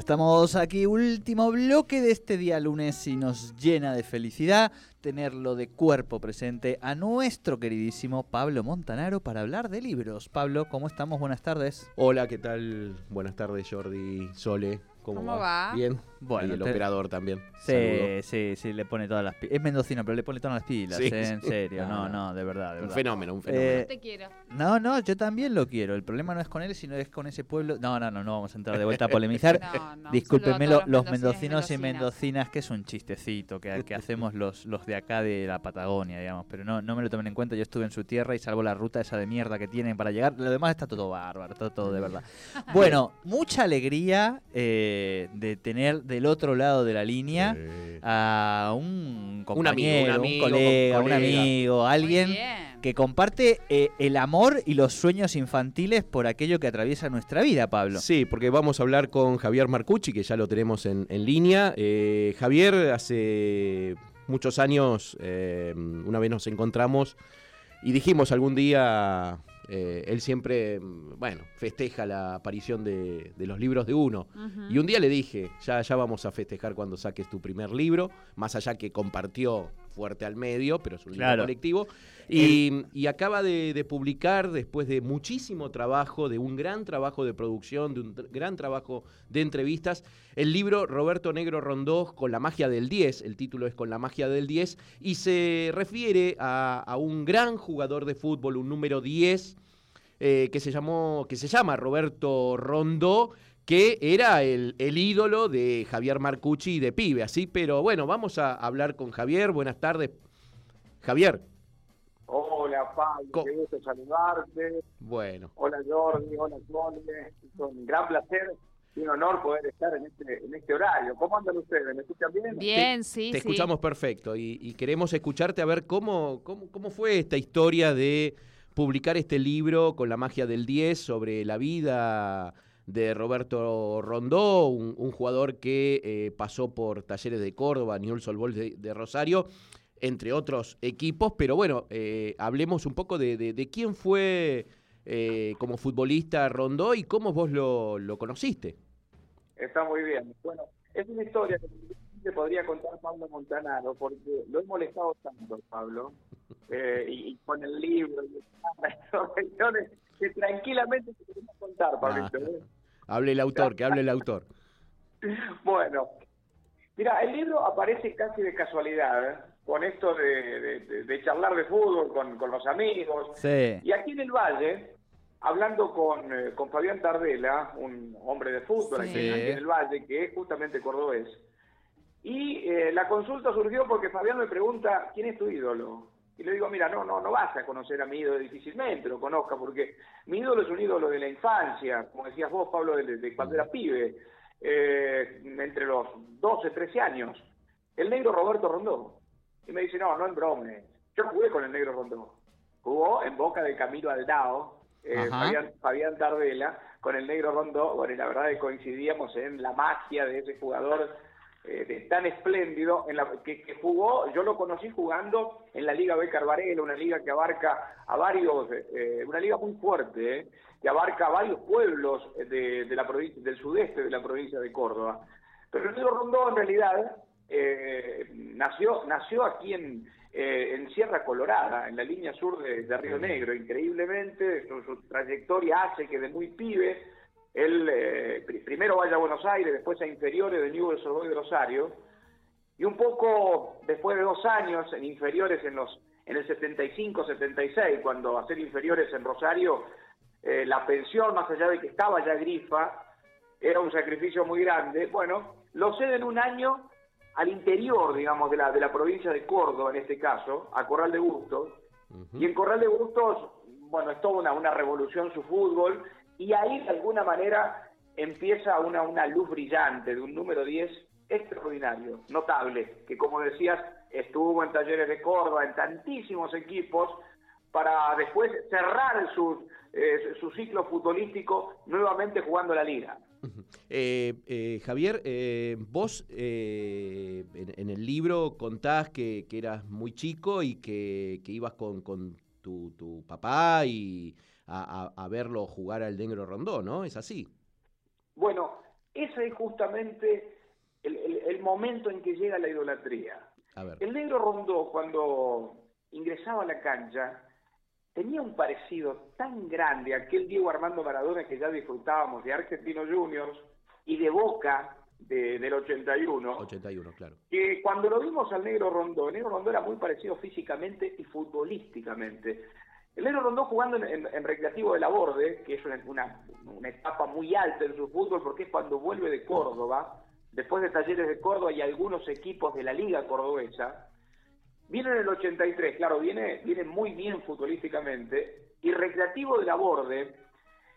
Estamos aquí, último bloque de este día lunes y nos llena de felicidad tenerlo de cuerpo presente a nuestro queridísimo Pablo Montanaro para hablar de libros. Pablo, ¿cómo estamos? Buenas tardes. Hola, ¿qué tal? Buenas tardes, Jordi, Sole. ¿Cómo, ¿Cómo va? Bien. Bueno, y el te- operador también. Sí, Saludo. sí, sí, le pone todas las pilas. Es mendocino, pero le pone todas las pilas, Sí, ¿eh? en serio. No, No, de verdad, de Un verdad. fenómeno, un fenómeno. Eh, Te quiero. No, no, yo también lo quiero. El problema no es con él, sino es con ese pueblo. No, no, no, no vamos a entrar de vuelta a polemizar. No, no, Discúlpenme lo- los mendocinos y mendocinas. que es un chistecito que, que hacemos los, los de acá de la Patagonia, digamos. Pero no, no me lo tomen en cuenta. Yo estuve en su tierra y salvo la ruta esa de mierda que tienen para llegar. Lo demás está todo bárbaro, todo, todo de verdad. Bueno, mucha alegría eh, de tener del otro lado de la línea a un compañero, un un, amigo, colega, un un colega. amigo, alguien que comparte eh, el amor y los sueños infantiles por aquello que atraviesa nuestra vida, Pablo. Sí, porque vamos a hablar con Javier Marcucci, que ya lo tenemos en, en línea. Eh, Javier, hace muchos años, eh, una vez nos encontramos y dijimos algún día, eh, él siempre, mm, bueno, festeja la aparición de, de los libros de uno. Y un día le dije, ya, ya vamos a festejar cuando saques tu primer libro, más allá que compartió fuerte al medio, pero es un libro Claro. colectivo. Y, y acaba de, de publicar, después de muchísimo trabajo, de un gran trabajo de producción, de un gran trabajo de entrevistas, el libro Roberto Negro Rondó con la magia del 10, el título es Con la magia del 10, y se refiere a, a un gran jugador de fútbol, un número 10, eh, que se llamó, que se llama Roberto Rondó, que era el, el ídolo de Javier Marcucci de pibe, así, pero bueno, vamos a hablar con Javier. Buenas tardes. Javier, Hola, Pablo, Co- qué gusto saludarte. bueno. Hola, Jordi, hola, Sole. Es un gran placer y un honor poder estar en este, en este horario. ¿Cómo andan ustedes? ¿Me escuchan bien? Bien, sí, Te sí. escuchamos perfecto y, y queremos escucharte a ver cómo, cómo, cómo fue esta historia de publicar este libro con la magia del 10 sobre la vida de Roberto Rondó, un, jugador que eh, pasó por Talleres de Córdoba, Newell's Old de, de Rosario, entre otros equipos, pero bueno, eh, hablemos un poco de, de- de quién fue eh, como futbolista Rondó y cómo vos lo, lo conociste. Está muy bien. Bueno, es una historia que te podría contar Pablo Montanaro, porque lo he molestado tanto, Pablo, eh, y, y con el libro y las que tranquilamente te queremos contar, Pablito. Ah. ¿eh? Hable el autor, que hable el autor. Bueno, mira, el libro aparece casi de casualidad, ¿eh? con esto de, de- de- de charlar de fútbol con, con los amigos. Sí. Y aquí en el Valle, hablando con, eh, con Fabián Tardela, un hombre de fútbol Sí. aquí en el Valle, que es justamente cordobés, y eh, la consulta surgió porque Fabián me pregunta, ¿quién es tu ídolo? Y le digo, mira, no, no, no vas a conocer a mi ídolo, difícilmente lo conozca, porque mi ídolo es un ídolo de la infancia, como decías vos, Pablo, de, de cuando era pibe, eh, entre los 12, 13 años, el negro Roberto Rondó. Y me dice, no, no en bromes, yo jugué con el negro Rondó. Jugó en boca de Camilo Aldao, eh. Fabián, Fabián Tardela, con el negro Rondó, bueno, y la verdad es que coincidíamos en la magia de ese jugador eh, de- tan espléndido, en la, que, que jugó, yo lo conocí jugando en la Liga B Carvarela, una liga que abarca a varios, eh, una liga muy fuerte, eh, que abarca a varios pueblos de, de la provincia, del sudeste de la provincia de Córdoba. Pero negro Rondó en realidad eh, nació, nació aquí en, eh, en Sierra Colorada, en la línea sur de, de Río Negro. Increíblemente, su, su trayectoria hace que de muy pibe él eh, pri- primero vaya a Buenos Aires, después a inferiores de Newell's Old de Rosario, y un poco después de dos años en inferiores en los en el 75-76, cuando hacer inferiores en Rosario, eh, la pensión, más allá de que estaba ya grifa, era un sacrificio muy grande. Bueno, lo ceden un año al interior, digamos, de la, de la provincia de Córdoba, en este caso, a Corral de Bustos, Y en Corral de Bustos, bueno, es toda una, una revolución su fútbol, y ahí de alguna manera empieza una, una luz brillante de un número 10 extraordinario, notable, que como decías, estuvo en talleres de Córdoba, en tantísimos equipos, para después cerrar su, eh, su ciclo futbolístico nuevamente jugando la liga. Eh, eh, Javier, vos en, en, el libro contás que, que eras muy chico y que, que ibas con, con tu, tu, papá y a, a, a, verlo jugar al Negro Rondó, ¿no? ¿Es así? Bueno, ese es justamente el, el, el momento en que llega la idolatría. El Negro Rondó, cuando ingresaba a la cancha, tenía un parecido tan grande a aquel Diego Armando Maradona que ya disfrutábamos de Argentino Juniors y de Boca de, del 81. 81, claro. Que cuando lo vimos al Negro Rondó, el Negro Rondó era muy parecido físicamente y futbolísticamente. El Negro Rondó jugando en, en, en Recreativo de la Borde, que es una, una, una, etapa muy alta en su fútbol, porque es cuando vuelve de Córdoba, después de Talleres de Córdoba y algunos equipos de la Liga Cordobesa, Viene en el 83, claro, viene, viene muy bien futbolísticamente, y Recreativo de la Borde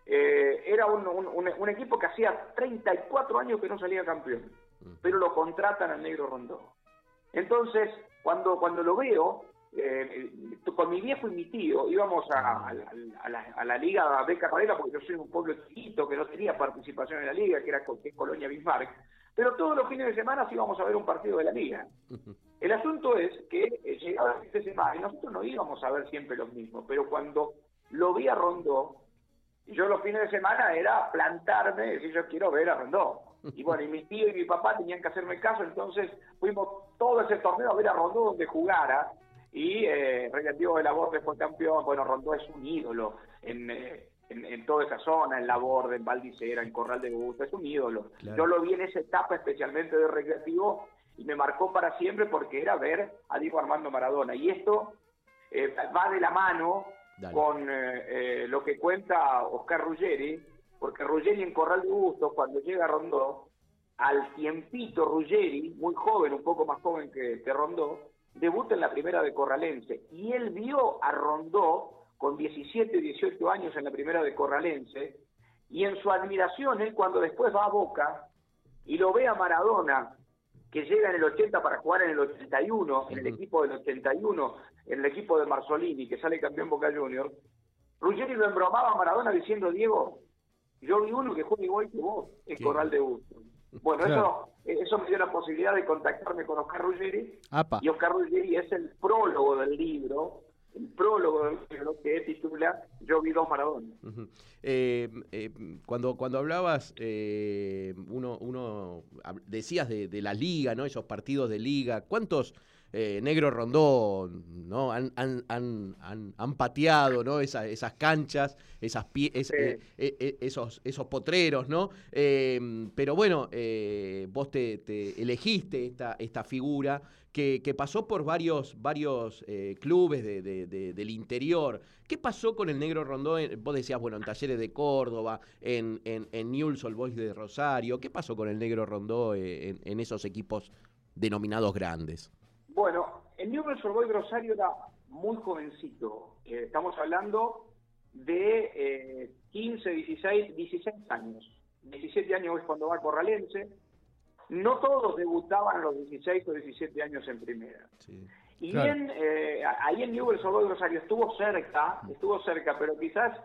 eh, era un, un, un, equipo que hacía 34 años que no salía campeón, pero lo contratan al Negro Rondó. Entonces, cuando, cuando lo veo, eh, con mi viejo y mi tío íbamos a, a, la, a, la, a la, Liga de Carrera, porque yo soy un pueblo chiquito que no tenía participación en la Liga, que era que Colonia Bismarck, pero todos los fines de semana íbamos a ver un partido de la Liga. El asunto es que eh, llegaba el fin de semana y nosotros no íbamos a ver siempre los mismos, pero cuando lo vi a Rondó, yo los fines de semana era plantarme y decir yo quiero ver a Rondó. Y bueno, y mi tío y mi papá tenían que hacerme caso, entonces fuimos todo ese torneo a ver a Rondó donde jugara y eh, Recreativo de la Borde fue campeón, bueno, Rondó es un ídolo en, eh, en, en, toda esa zona, en La Borde, en Valdicera, en Corral de Busto, es un ídolo. Claro. Yo lo vi en esa etapa especialmente de Recreativo y me marcó para siempre porque era ver a Diego Armando Maradona. Y esto eh, va de la mano Dale. con eh, eh, lo que cuenta Oscar Ruggeri, porque Ruggeri en Corral de Bustos, cuando llega a Rondó, al tiempito Ruggeri, muy joven, un poco más joven que, que Rondó, debuta en la primera de Corralense. Y él vio a Rondó con 17, 18 años en la primera de Corralense, y en su admiración, él cuando después va a Boca y lo ve a Maradona que llega en el 80 para jugar en el 81, en el equipo del 81, en el equipo de Marzolini, que sale campeón Boca Juniors, Ruggeri lo embromaba a Maradona diciendo, Diego, yo vi uno que juega igual que vos, en. Corral de Busto. Bueno, claro. eso, eso me dio la posibilidad de contactarme con Oscar Ruggeri, Apa. y Oscar Ruggeri es el prólogo del libro, el prólogo del libro que titula Yo vi dos Maradona. Uh -huh. eh, eh, cuando, cuando hablabas, eh, uno, uno decías de, de, la liga, ¿no? Esos partidos de liga. ¿Cuántos eh, Negro Rondó ¿no? han, han, han, han pateado ¿no? Esa, esas canchas, esas pie, es, sí. Eh, esos, esos potreros, ¿no? pero bueno, vos te, te, elegiste esta, esta figura que, que, pasó por varios, varios eh, clubes de, de, de, del interior. ¿Qué pasó con el Negro Rondó? Vos decías, bueno, en Talleres de Córdoba, en, en, en Newell's Old Boys de Rosario. ¿Qué pasó con el Negro Rondó eh, en, en esos equipos denominados grandes? Bueno, el Newell's Boys Rosario era muy jovencito. Eh, estamos hablando de eh, 15, 16, 16 años. 17 años es cuando va a Corralense no todos debutaban a los 16 o 17 años en primera. Sí. Y claro. bien, eh, ahí en Newell's Old Rosario estuvo cerca, estuvo cerca, pero quizás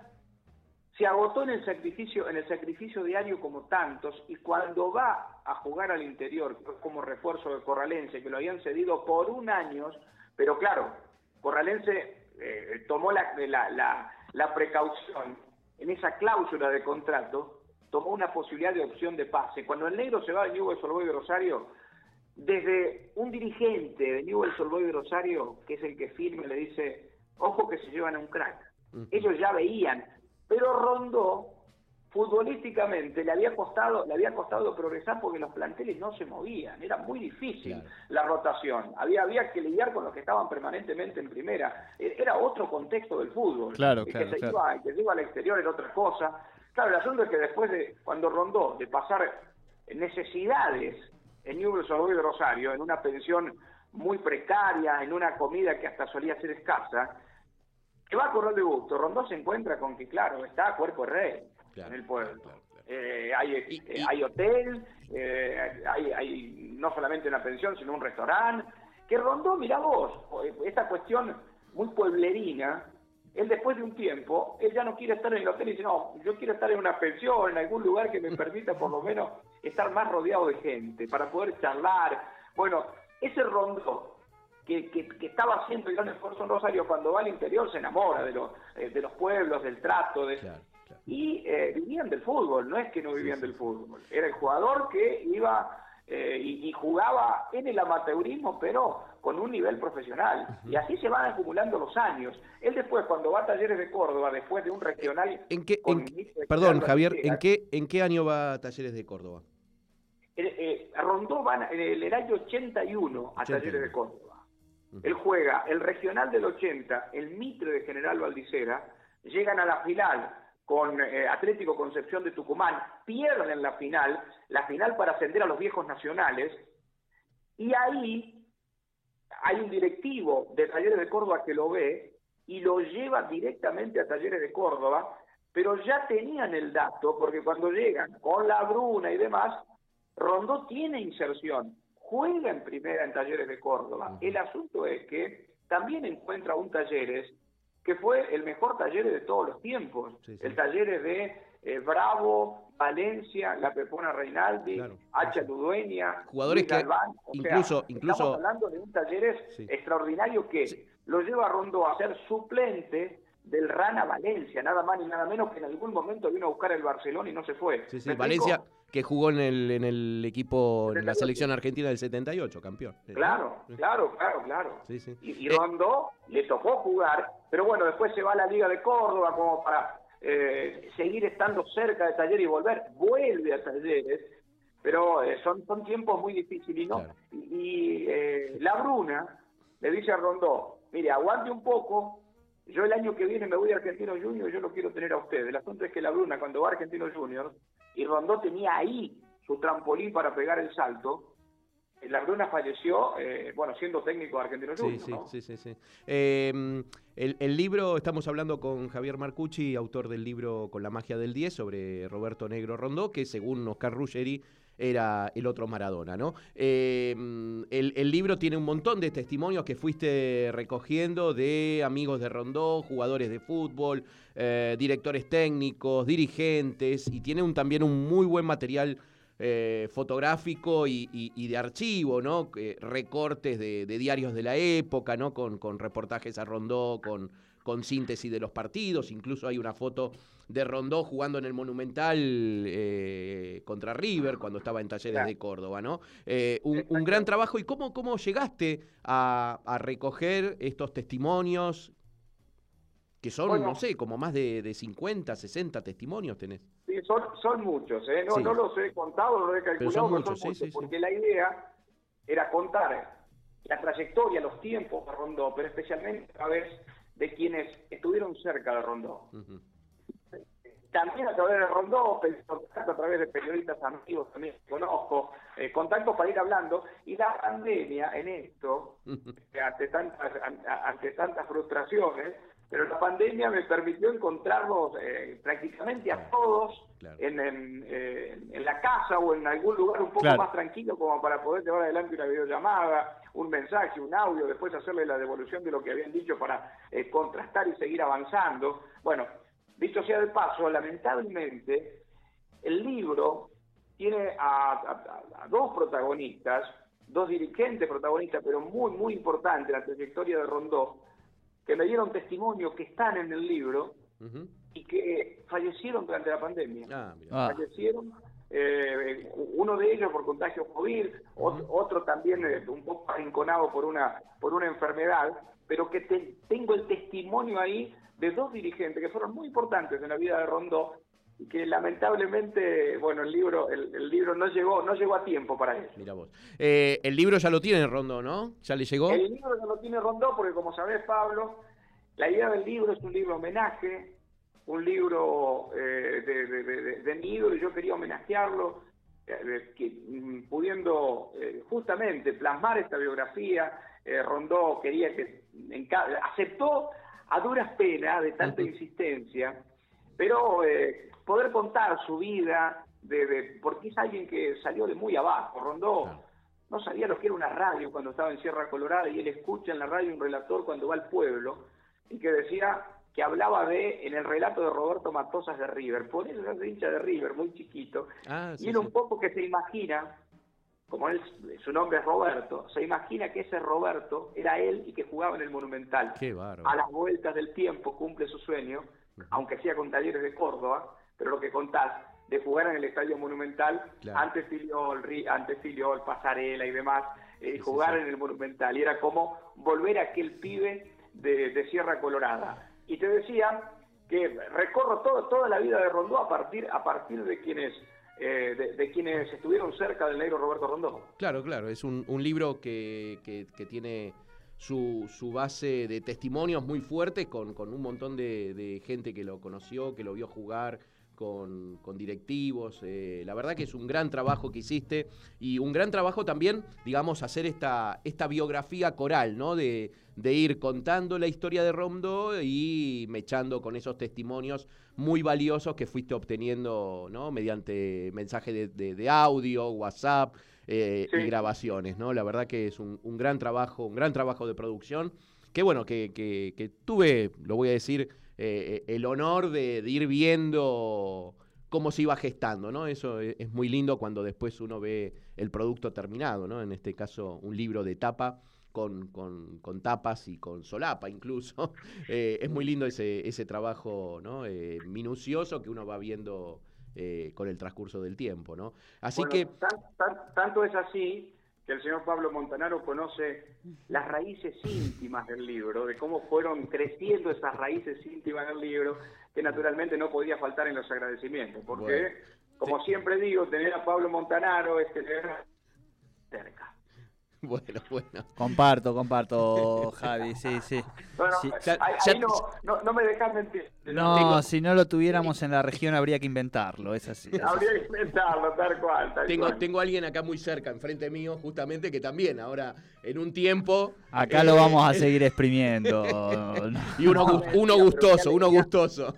se agotó en el sacrificio, en el sacrificio diario como tantos, y cuando va a jugar al interior, como refuerzo de Corralense, que lo habían cedido por un año, pero claro, Corralense eh, tomó la, la, la, la precaución en esa cláusula de contrato tomó una posibilidad de opción de pase. Cuando el negro se va de Newell's Old de Rosario, desde un dirigente de Newell's Old de Rosario, que es el que firme, le dice, ojo que se llevan a un crack. Ellos ya veían, pero Rondó, futbolísticamente, le había costado le había costado progresar porque los planteles no se movían, era muy difícil claro. la rotación, había, había que lidiar con los que estaban permanentemente en primera, e, era otro contexto del fútbol, claro, el claro, que, se. Iba, el que se iba al exterior era otra cosa, Claro, el asunto es que después de, cuando rondó, de pasar necesidades en Newell's Old de Rosario, en una pensión muy precaria, en una comida que hasta solía ser escasa, que va a correr de gusto. Rondó se encuentra con que, claro, está cuerpo rey en el pueblo. Eh, hay, eh, hay hotel, eh, hay, hay no solamente una pensión, sino un restaurante. Que Rondó, mira vos, esta cuestión muy pueblerina, él después de un tiempo, él ya no quiere estar en el hotel y dice, no, yo quiero estar en una pensión, en algún lugar que me permita por lo menos estar más rodeado de gente, para poder charlar. Bueno, ese Rondó que, que, estaba haciendo el gran esfuerzo en Rosario, cuando va al interior se enamora de, los eh, de los pueblos, del trato, de, y eh, vivían del fútbol, no es que no vivían del fútbol, era el jugador que iba eh, y, jugaba en el amateurismo, pero con un nivel profesional. Y así se van acumulando los años. Él después, cuando va a Talleres de Córdoba, después de un regional... ¿En qué, perdón, Javier, ¿en qué, ¿en qué año va a Talleres de Córdoba? Eh, rondó van en el, año 81 a Talleres de Córdoba. Él juega el regional del 80, el Mitre de General Valdicera, llegan a la final con eh, Atlético Concepción de Tucumán, pierden la final, la final para ascender a los viejos nacionales, y ahí hay un directivo de Talleres de Córdoba que lo ve y lo lleva directamente a Talleres de Córdoba, pero ya tenían el dato, porque cuando llegan con la Bruna y demás, Rondó tiene inserción juega en primera en Talleres de Córdoba. El asunto es que también encuentra un Talleres que fue el mejor Talleres de todos los tiempos. El Talleres de eh, Bravo, Valencia, La Pepona Reinaldi, Hacha Ludueña, jugadores que incluso, incluso estamos hablando de un Talleres extraordinario que lo lleva a Rondo a ser suplente del Rana Valencia, nada más ni nada menos que en algún momento vino a buscar el Barcelona y no se fue. Sí, sí, Valencia que jugó en el, en el equipo, en la selección argentina del 78, campeón. Claro, claro, claro, claro. Sí, sí. Y, y Rondó le tocó jugar, pero bueno, después se va a la Liga de Córdoba como para eh, seguir estando cerca de Talleres y volver. Vuelve a Talleres, pero eh, son, son tiempos muy difíciles. Y, ¿no? y, eh, la Bruna le dice a Rondó, mire, aguante un poco, yo el año que viene me voy a Argentino Junior, yo lo quiero tener a usted. El asunto es que la Bruna, cuando va a Argentino Junior, y Rondó tenía ahí su trampolín para pegar el salto, la Bruna falleció, eh, bueno, siendo técnico de Argentino Junior. Sí, sí, sí, sí, em, el, libro, estamos hablando con Javier Marcucci, autor del libro Con la magia del 10, sobre Roberto Negro Rondó, que según Oscar Ruggeri era el otro Maradona, ¿no? Em, el, libro tiene un montón de testimonios que fuiste recogiendo de amigos de Rondó, jugadores de fútbol, eh, directores técnicos, dirigentes, y tiene también un muy buen material eh, fotográfico y, de archivo, ¿no? recortes de, diarios de la época, ¿no? Con, reportajes a Rondó, con con síntesis de los partidos, incluso hay una foto de Rondó jugando en el Monumental eh, contra River cuando estaba en Talleres de Córdoba, ¿no? Eh, un, gran trabajo. ¿Y cómo, cómo llegaste a, recoger estos testimonios? Que son, no sé, como más de, de, 50, 60 testimonios tenés. Sí, son, son muchos, ¿eh? No, los he contado, no los he calculado, son muchos, sí, porque la idea era contar la trayectoria, los tiempos de Rondó, pero especialmente a ver de quienes estuvieron cerca de Rondó. También a través de Rondó, a través de periodistas amigos también conozco, eh, contactos para ir hablando, y la pandemia en esto, ante, tantas, ante tantas frustraciones, pero la pandemia me permitió encontrarlos eh, prácticamente a todos en, eh, en, la casa o en algún lugar un poco más tranquilo como para poder llevar adelante una videollamada, un mensaje, un audio, después hacerle la devolución de lo que habían dicho para eh, contrastar y seguir avanzando. Bueno, dicho sea de paso, lamentablemente el libro tiene a dos protagonistas, dos dirigentes protagonistas, pero muy, muy importantes en la trayectoria de Rondó, que me dieron testimonio, que están en el libro y que fallecieron durante la pandemia. Ah, ah. Fallecieron, eh, uno de ellos por contagio COVID, otro, también eh, un poco arrinconado por una, por una enfermedad, pero que tengo el testimonio ahí de dos dirigentes que fueron muy importantes en la vida de Rondó y que lamentablemente, bueno, el libro, el, libro no llegó, no llegó a tiempo para eso. Mira vos. Eh, el libro ya lo tiene Rondó, ¿no? ¿Ya le llegó? El libro ya lo tiene Rondó porque como sabés, Pablo, la idea del libro es un libro homenaje, un libro eh, de, de, de, mi ídolo y yo quería homenajearlo, eh, que, mm, pudiendo justamente plasmar esta biografía, Rondó quería que, aceptó a duras penas de tanta insistencia, pero eh, poder contar su vida, de, porque es alguien que salió de muy abajo. Rondó. No sabía lo que era una radio cuando estaba en Sierra Colorada y él escucha en la radio un relator cuando va al pueblo y que decía que hablaba de, en el relato de Roberto Matosas de River, por eso es hincha de River, muy chiquito, ah, y era un poco que se imagina, como él, su nombre es Roberto, se imagina que ese Roberto era él y que jugaba en el Monumental. a las vueltas del tiempo cumple su sueño, aunque sea con talleres de Córdoba, pero lo que contás de jugar en el Estadio Monumental, antes Filiol, antes Filiol, Pasarela y demás, eh, jugar en el Monumental. Y era como volver a aquel pibe de, Sierra Colorada. Y te decía que recorro todo, toda la vida de Rondó a partir, a partir de quienes eh, de, quienes estuvieron cerca del negro Roberto Rondó. Claro, claro, es un, libro que, que, tiene su, su, base de testimonios muy fuerte con, con un montón de, gente que lo conoció, que lo vio jugar, con, directivos. Eh, la verdad que es un gran trabajo que hiciste y un gran trabajo también, digamos, hacer esta, esta biografía coral, ¿no? De, ir contando la historia de Rondo y mechando con esos testimonios muy valiosos que fuiste obteniendo, ¿no? Mediante mensajes de, audio, WhatsApp eh, y grabaciones, ¿no? La verdad que es un, gran trabajo, un gran trabajo de producción. Que bueno, que, que tuve, lo voy a decir, eh, el honor de, ir viendo cómo se iba gestando, ¿no? Eso es, muy lindo cuando después uno ve el producto terminado, ¿no? En este caso, un libro de tapa. Con, con, tapas y con solapa incluso. Eh, es muy lindo ese, ese trabajo ¿no? Eh, minucioso que uno va viendo con el transcurso del tiempo. ¿no? Así que... tanto es así que el señor Pablo Montanaro conoce las raíces íntimas del libro, de cómo fueron creciendo esas raíces íntimas del libro, que naturalmente no podía faltar en los agradecimientos, porque, como siempre digo, tener a Pablo Montanaro es tener cerca. Bueno, bueno. Comparto, comparto, Javi, sí, sí. Bueno, ahí, no, no, me dejas mentir. No, si no lo tuviéramos en la región habría que inventarlo, es así. habría que inventarlo, tal cual. tengo, tengo a alguien acá muy cerca, enfrente mío, justamente, que también ahora, en un tiempo... Acá lo vamos a eh, seguir exprimiendo. y uno, uno gustoso, uno gustoso.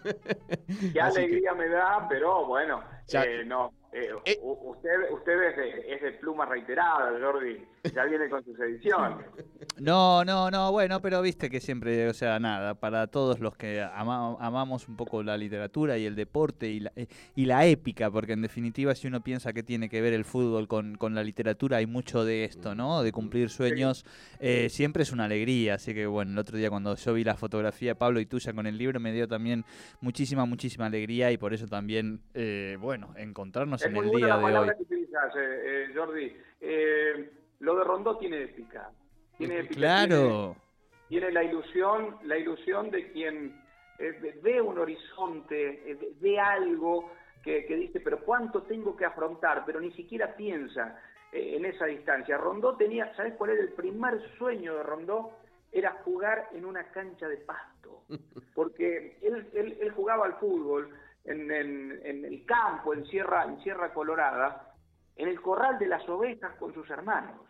Qué alegría me da, pero bueno, eh, no, eh, eh, usted usted es, de, es de pluma reiterada, Jordi. Ya viene con sus ediciones. No, no, no, bueno, pero viste que siempre, o sea, nada, para todos los que amamos un poco la literatura y el deporte y la, y la épica, porque en definitiva si uno piensa que tiene que ver el fútbol con, con la literatura, hay mucho de esto, ¿no? De cumplir sueños, eh, siempre es una alegría. Así que bueno, el otro día cuando yo vi la fotografía Pablo y tuya con el libro, me dio también muchísima, muchísima alegría y por eso también, bueno, encontrarnos en el día de hoy. Eh, eh, Jordi. Eh, lo de Rondó tiene épica. Tiene épica. Claro. Tiene, la ilusión, la ilusión de quien ve un horizonte, ve algo que, dice, pero ¿cuánto tengo que afrontar? Pero ni siquiera piensa en esa distancia. Rondó tenía, ¿sabes cuál era el primer sueño de Rondó? Era jugar en una cancha de pasto. Porque él, él, él jugaba al fútbol en, en, el campo, en Sierra, en Sierra Colorada, en el corral de las ovejas con sus hermanos.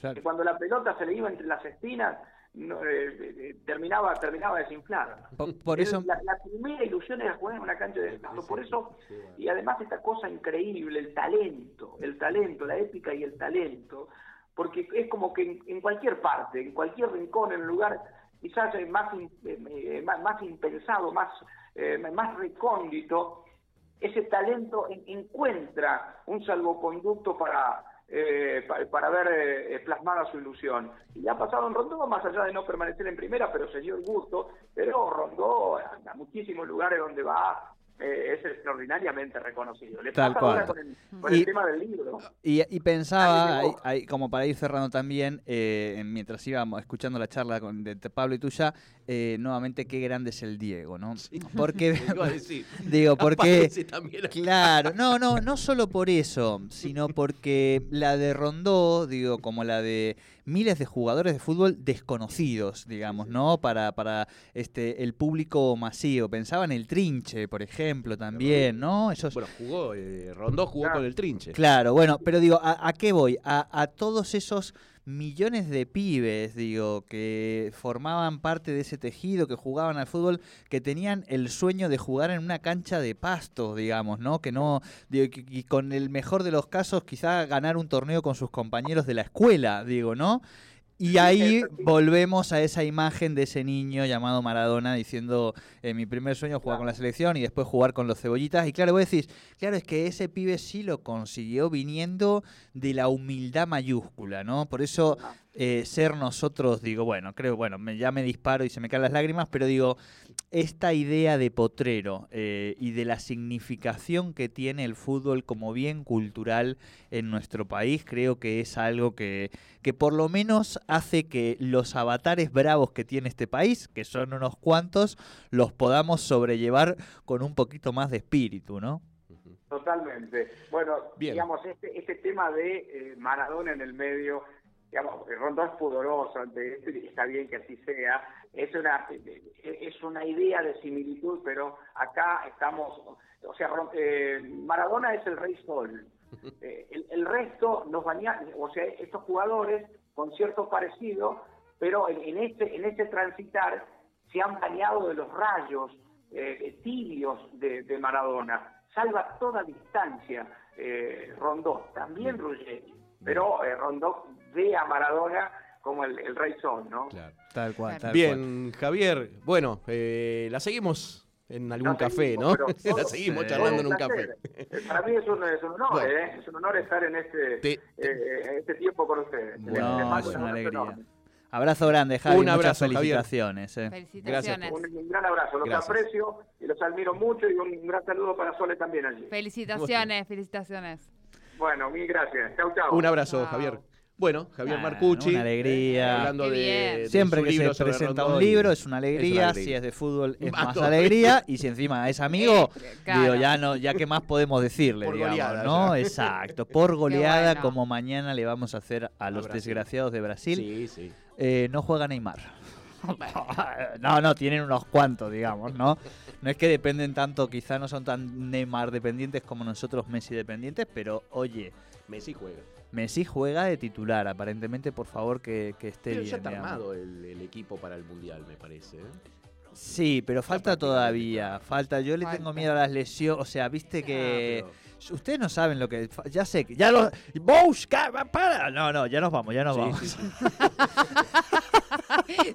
Que cuando la pelota se le iba entre las espinas, eh, eh, terminaba terminaba desinflada. Por, eso la, primera ilusión era jugar en una cancha de pasto. Por eso y además esta cosa increíble, el talento, el talento, la épica y el talento, porque es como que en, cualquier parte, en cualquier rincón, en el lugar quizás más eh, más, más impensado, más eh, más recóndito, ese talento encuentra un salvoconducto para, eh, para, ver plasmada su ilusión. Y ha pasado en Rondó, más allá de no permanecer en primera, pero se dio el gusto, pero Rondó a muchísimos lugares donde va eh, es extraordinariamente reconocido. Le Tal cual. con, el, tema del libro. Y, pensaba, como para ir cerrando también, eh, mientras íbamos escuchando la charla con, de, Pablo y tuya, eh, nuevamente qué grande es el Diego, ¿no? Porque, digo, porque, claro, no, no, no solo por eso, sino porque la de Rondó, digo, como la de miles de jugadores de fútbol desconocidos, digamos, ¿no? Para, para este, el público masivo. Pensaba en el Trinche, por ejemplo también, ¿no? Esos, Bueno, jugó, eh, Rondó jugó Claro. con el trinche. Claro, bueno, pero digo, ¿a, a qué voy? A, a todos esos millones de pibes, digo, que formaban parte de ese tejido, que jugaban al fútbol, que tenían el sueño de jugar en una cancha de pasto, digamos, ¿no? Que no, digo, y con el mejor de los casos, quizá ganar un torneo con sus compañeros de la escuela, digo, ¿no? Y ahí volvemos a esa imagen de ese niño llamado Maradona diciendo, eh, mi primer sueño jugar con la selección y después jugar con los cebollitas. Y claro, vos decís, claro, es que ese pibe sí lo consiguió viniendo de la humildad mayúscula, ¿no? Por eso eh, ser nosotros, digo, bueno, creo, bueno, me, ya me disparo y se me caen las lágrimas, pero digo, esta idea de potrero eh, y de la significación que tiene el fútbol como bien cultural en nuestro país, creo que es algo que, que por lo menos hace que los avatares bravos que tiene este país, que son unos cuantos, los podamos sobrellevar con un poquito más de espíritu, ¿no? Totalmente. Bueno, Bien. digamos, este, este tema de eh, Maradona en el medio, digamos, Rondó es pudoroso ante esto y está bien que así sea. Es una, es una idea de similitud, pero acá estamos, o sea, eh, Maradona es el rey sol. Eh, el, el resto nos baña, o sea, estos jugadores con cierto parecido, pero en, en este en este transitar se han bañado de los rayos eh, tibios de, de Maradona. Salva toda distancia eh, Rondó, también Ruggeri, pero eh, Rondó ve a Maradona como el, el rey sol, ¿no? Claro. Tal cual, tal cual. Bien, Javier, bueno, eh, la seguimos en algún café, seguimos, ¿no? la seguimos Sí. charlando en un café. Eh, Para mí es un, es un honor, Bueno. ¿eh? es un honor estar en este, Te- eh, este tiempo con ustedes. Bueno, No, mando es un una abrazo alegría. enorme. Abrazo grande, Javi. Un muchas abrazo, Javier. felicitaciones. eh. Felicitaciones. Un, un gran abrazo, los Gracias. aprecio y los admiro mucho y un gran saludo para Sole también allí. Felicitaciones, felicitaciones. Bueno, mil gracias. Chau, chau. Un abrazo. Javier. Bueno, Javier Ah, Marcucci. una alegría. Hablando Qué de, Siempre que libro se presenta un libro es una alegría, alegría. si es de fútbol es Más alegría y si encima es amigo, Eh, claro. digo, ya no, ya qué más podemos decirle, Por digamos, goleada, ¿no? ya. Exacto, por goleada bueno. como mañana le vamos a hacer a los Brasil. desgraciados de Brasil. Sí, sí. Eh, no juega Neymar. No, no, tienen unos cuantos, digamos, ¿no? No es que dependen tanto, quizá no son tan Neymar dependientes como nosotros Messi dependientes, pero oye, Messi juega. Messi juega de titular, aparentemente, por favor, que, que esté Pero bien. ya está digamos. armado el, el equipo para el Mundial, me parece. ¿eh? Sí, pero falta todavía, falta. Yo le tengo miedo a las lesiones, o sea, viste que... Ah, Ustedes no saben lo que... Ya sé que... Ya lo... ¡Busca! ¡Para! No, no, ya nos vamos, ya nos vamos. Sí, sí, sí.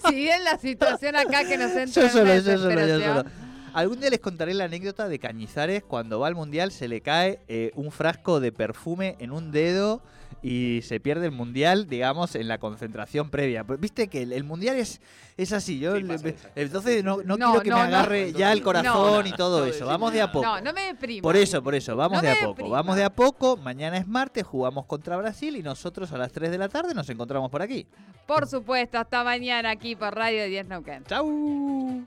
Si bien la situación acá que nos entra Yo en solo, una yo solo, yo desesperación. solo. Algún día les contaré la anécdota de Cañizares cuando va al mundial se le cae eh, un frasco de perfume en un dedo y se pierde el mundial, digamos, en la concentración previa. Pero Viste que el, el mundial es, es así. Yo Sí, le- entonces no, no No, quiero que no, me no. agarre ya el corazón no, y todo no, eso. Vamos de a poco. No, no me deprima. Por eso, por eso, vamos No de a poco, deprima. vamos de a poco. Mañana es martes, jugamos contra Brasil y nosotros a las 3 de la tarde nos encontramos por aquí. Por supuesto, hasta mañana aquí por Radio 10 Neuquén. ¡Chau!